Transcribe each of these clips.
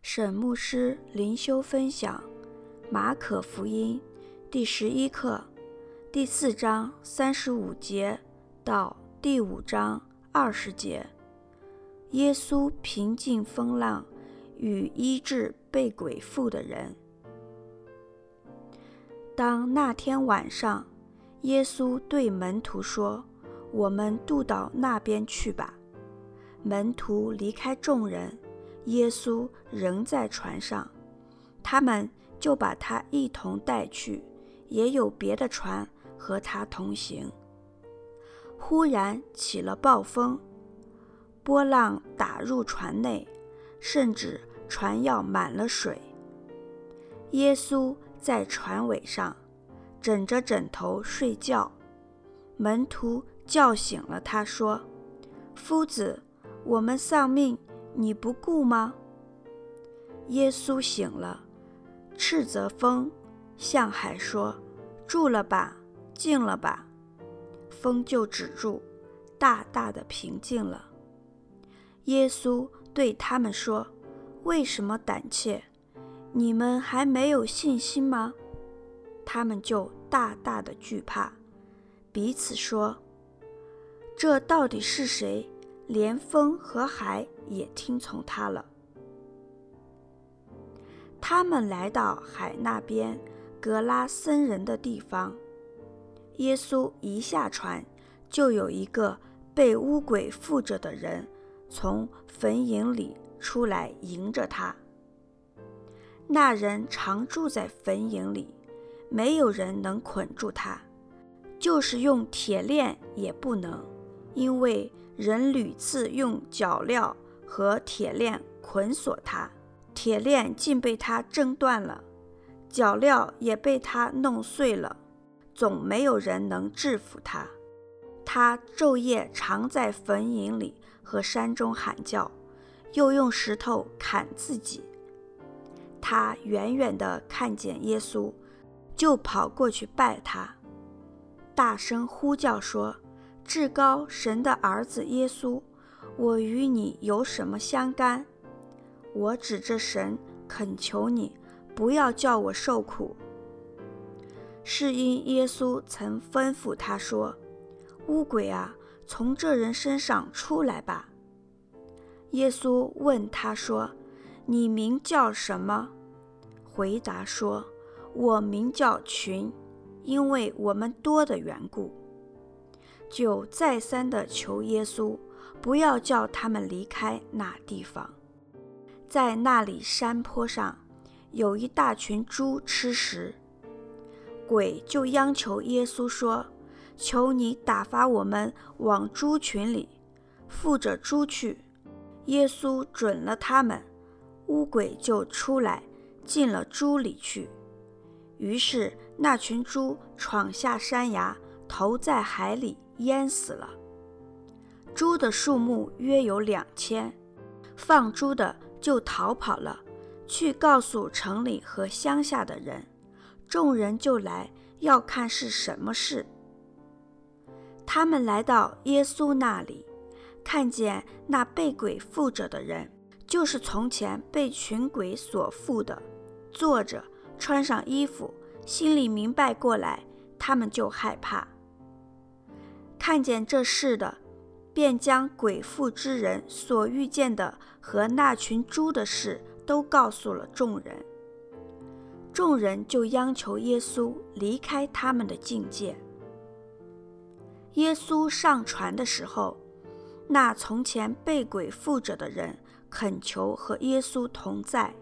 沈牧师灵修分享《马可福音》第十一课第四章三十五节到第五章二十节。耶稣平静风浪与医治被鬼附的人。当那天晚上，耶稣对门徒说：“我们渡到那边去吧。”门徒离开众人。耶稣仍在船上，他们就把他一同带去，也有别的船和他同行。忽然起了暴风，波浪打入船内，甚至船要满了水。耶稣在船尾上枕着枕头睡觉，门徒叫醒了他，说：“夫子，我们丧命。”你不顾吗？耶稣醒了，斥责风，向海说：“住了吧，静了吧。”风就止住，大大的平静了。耶稣对他们说：“为什么胆怯？你们还没有信心吗？”他们就大大的惧怕，彼此说：“这到底是谁？连风和海。”也听从他了。他们来到海那边，格拉森人的地方。耶稣一下船，就有一个被污鬼附着的人从坟塋里出来迎着他。那人常住在坟塋里，没有人能捆住他，就是用铁链也不能，因为人屡次用脚镣。和铁链捆锁他，铁链竟被他挣断了，脚镣也被他弄碎了，总没有人能制服他。他昼夜常在坟茔里和山中喊叫，又用石头砍自己。他远远地看见耶稣，就跑过去拜他，大声呼叫说：“至高神的儿子耶稣！”我与你有什么相干？我指着神恳求你，不要叫我受苦。是因耶稣曾吩咐他说：“污鬼啊，从这人身上出来吧。”耶稣问他说：“你名叫什么？”回答说：“我名叫群，因为我们多的缘故。”就再三地求耶稣。不要叫他们离开那地方，在那里山坡上有一大群猪吃食，鬼就央求耶稣说：“求你打发我们往猪群里，附着猪去。”耶稣准了他们，乌鬼就出来进了猪里去。于是那群猪闯下山崖，投在海里，淹死了。猪的数目约有两千，放猪的就逃跑了，去告诉城里和乡下的人，众人就来要看是什么事。他们来到耶稣那里，看见那被鬼附着的人，就是从前被群鬼所附的，坐着，穿上衣服，心里明白过来，他们就害怕。看见这事的。便将鬼附之人所遇见的和那群猪的事都告诉了众人。众人就央求耶稣离开他们的境界。耶稣上船的时候，那从前被鬼附着的人恳求和耶稣同在，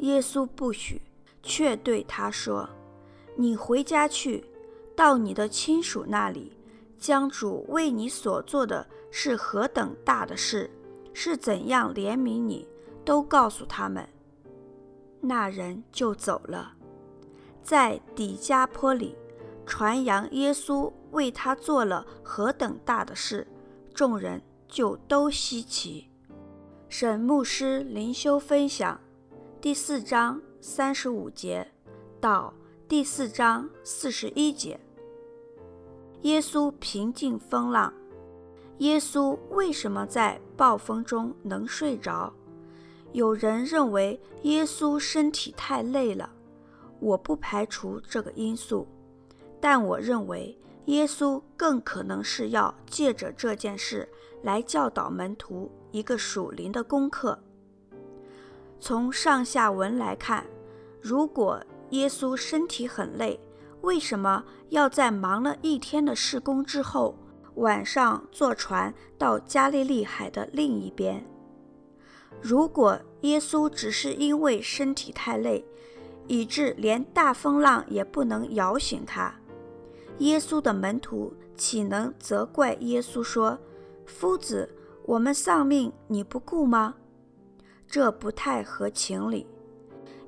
耶稣不许，却对他说：“你回家去，到你的亲属那里。”将主为你所做的是何等大的事，是怎样怜悯你，都告诉他们。那人就走了，在底加坡里传扬耶稣为他做了何等大的事，众人就都稀奇。沈牧师灵修分享第四章三十五节到第四章四十一节。耶稣平静风浪。耶稣为什么在暴风中能睡着？有人认为耶稣身体太累了，我不排除这个因素，但我认为耶稣更可能是要借着这件事来教导门徒一个属灵的功课。从上下文来看，如果耶稣身体很累，为什么要在忙了一天的施工之后，晚上坐船到加利利海的另一边？如果耶稣只是因为身体太累，以致连大风浪也不能摇醒他，耶稣的门徒岂能责怪耶稣说：“夫子，我们丧命你不顾吗？”这不太合情理。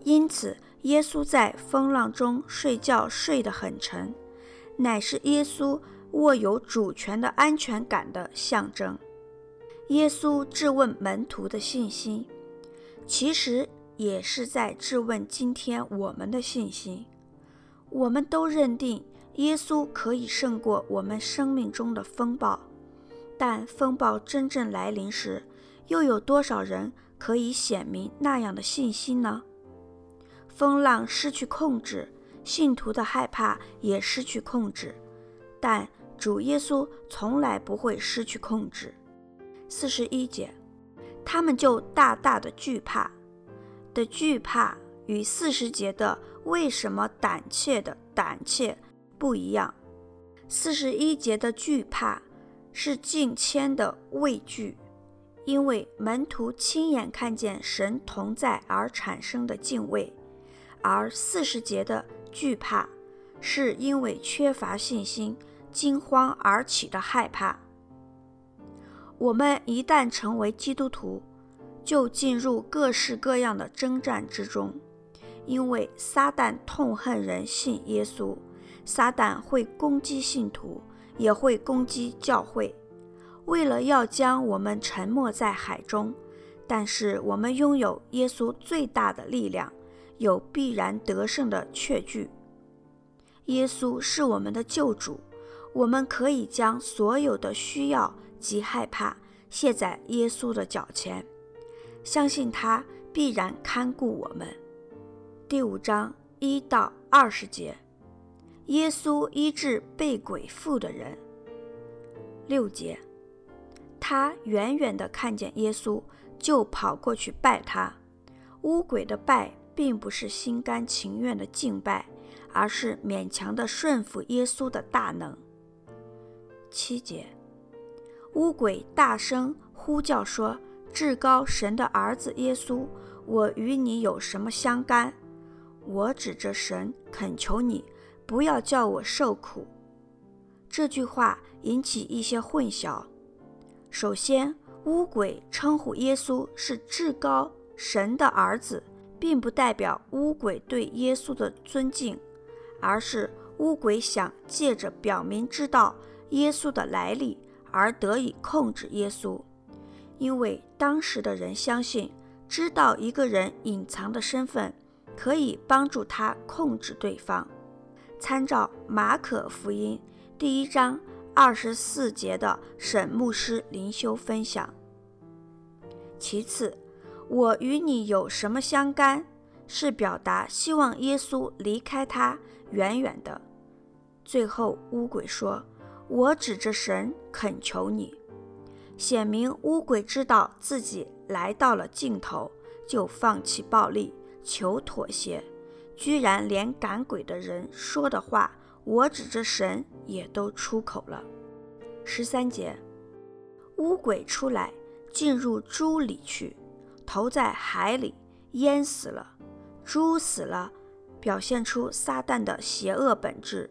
因此，耶稣在风浪中睡觉睡得很沉，乃是耶稣握有主权的安全感的象征。耶稣质问门徒的信心，其实也是在质问今天我们的信心。我们都认定耶稣可以胜过我们生命中的风暴，但风暴真正来临时，又有多少人可以显明那样的信心呢？风浪失去控制，信徒的害怕也失去控制，但主耶稣从来不会失去控制。四十一节，他们就大大的惧怕，的惧怕与四十节的为什么胆怯的胆怯不一样。四十一节的惧怕是近千的畏惧，因为门徒亲眼看见神同在而产生的敬畏；而四十节的惧怕是因为缺乏信心、惊慌而起的害怕。我们一旦成为基督徒，就进入各式各样的征战之中，因为撒旦痛恨人信耶稣，撒旦会攻击信徒，也会攻击教会，为了要将我们沉没在海中。但是我们拥有耶稣最大的力量，有必然得胜的确据。耶稣是我们的救主，我们可以将所有的需要。及害怕卸在耶稣的脚前，相信他必然看顾我们。第五章一到二十节，耶稣医治被鬼附的人。六节，他远远地看见耶稣，就跑过去拜他。污鬼的拜并不是心甘情愿的敬拜，而是勉强的顺服耶稣的大能。七节。乌鬼大声呼叫说：“至高神的儿子耶稣，我与你有什么相干？我指着神恳求你，不要叫我受苦。”这句话引起一些混淆。首先，乌鬼称呼耶稣是至高神的儿子，并不代表污鬼对耶稣的尊敬，而是污鬼想借着表明知道耶稣的来历。而得以控制耶稣，因为当时的人相信，知道一个人隐藏的身份，可以帮助他控制对方。参照马可福音第一章二十四节的沈牧师灵修分享。其次，我与你有什么相干？是表达希望耶稣离开他远远的。最后，乌鬼说。我指着神恳求你，显明乌鬼知道自己来到了尽头，就放弃暴力，求妥协，居然连赶鬼的人说的话“我指着神”也都出口了。十三节，乌鬼出来，进入猪里去，投在海里，淹死了。猪死了，表现出撒旦的邪恶本质。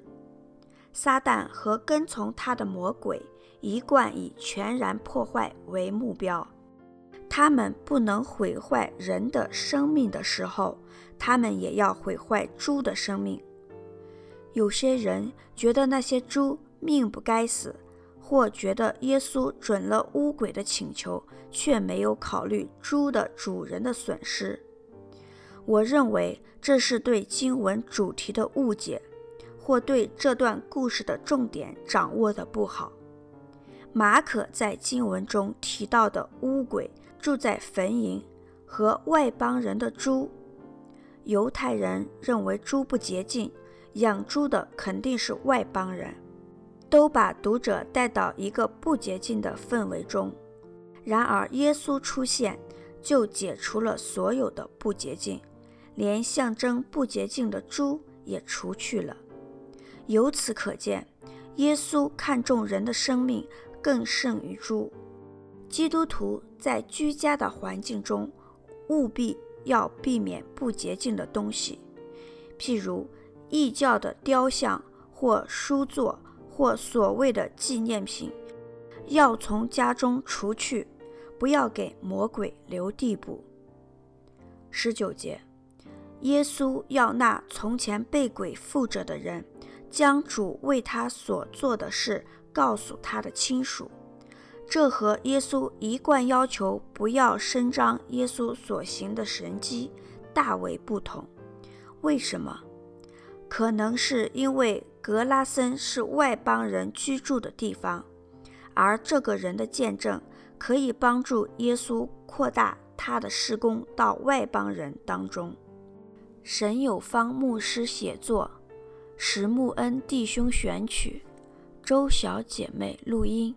撒旦和跟从他的魔鬼一贯以全然破坏为目标。他们不能毁坏人的生命的时候，他们也要毁坏猪的生命。有些人觉得那些猪命不该死，或觉得耶稣准了乌鬼的请求，却没有考虑猪的主人的损失。我认为这是对经文主题的误解。或对这段故事的重点掌握的不好。马可在经文中提到的乌鬼住在坟塋，和外邦人的猪。犹太人认为猪不洁净，养猪的肯定是外邦人，都把读者带到一个不洁净的氛围中。然而，耶稣出现，就解除了所有的不洁净，连象征不洁净的猪也除去了。由此可见，耶稣看重人的生命更胜于猪。基督徒在居家的环境中，务必要避免不洁净的东西，譬如异教的雕像或书作或所谓的纪念品，要从家中除去。不要给魔鬼留地步。十九节，耶稣要那从前被鬼附着的人，将主为他所做的事告诉他的亲属。这和耶稣一贯要求不要声张耶稣所行的神迹大为不同。为什么？可能是因为格拉森是外邦人居住的地方，而这个人的见证。可以帮助耶稣扩大他的施工到外邦人当中。神有方牧师写作，石木恩弟兄选曲，周小姐妹录音。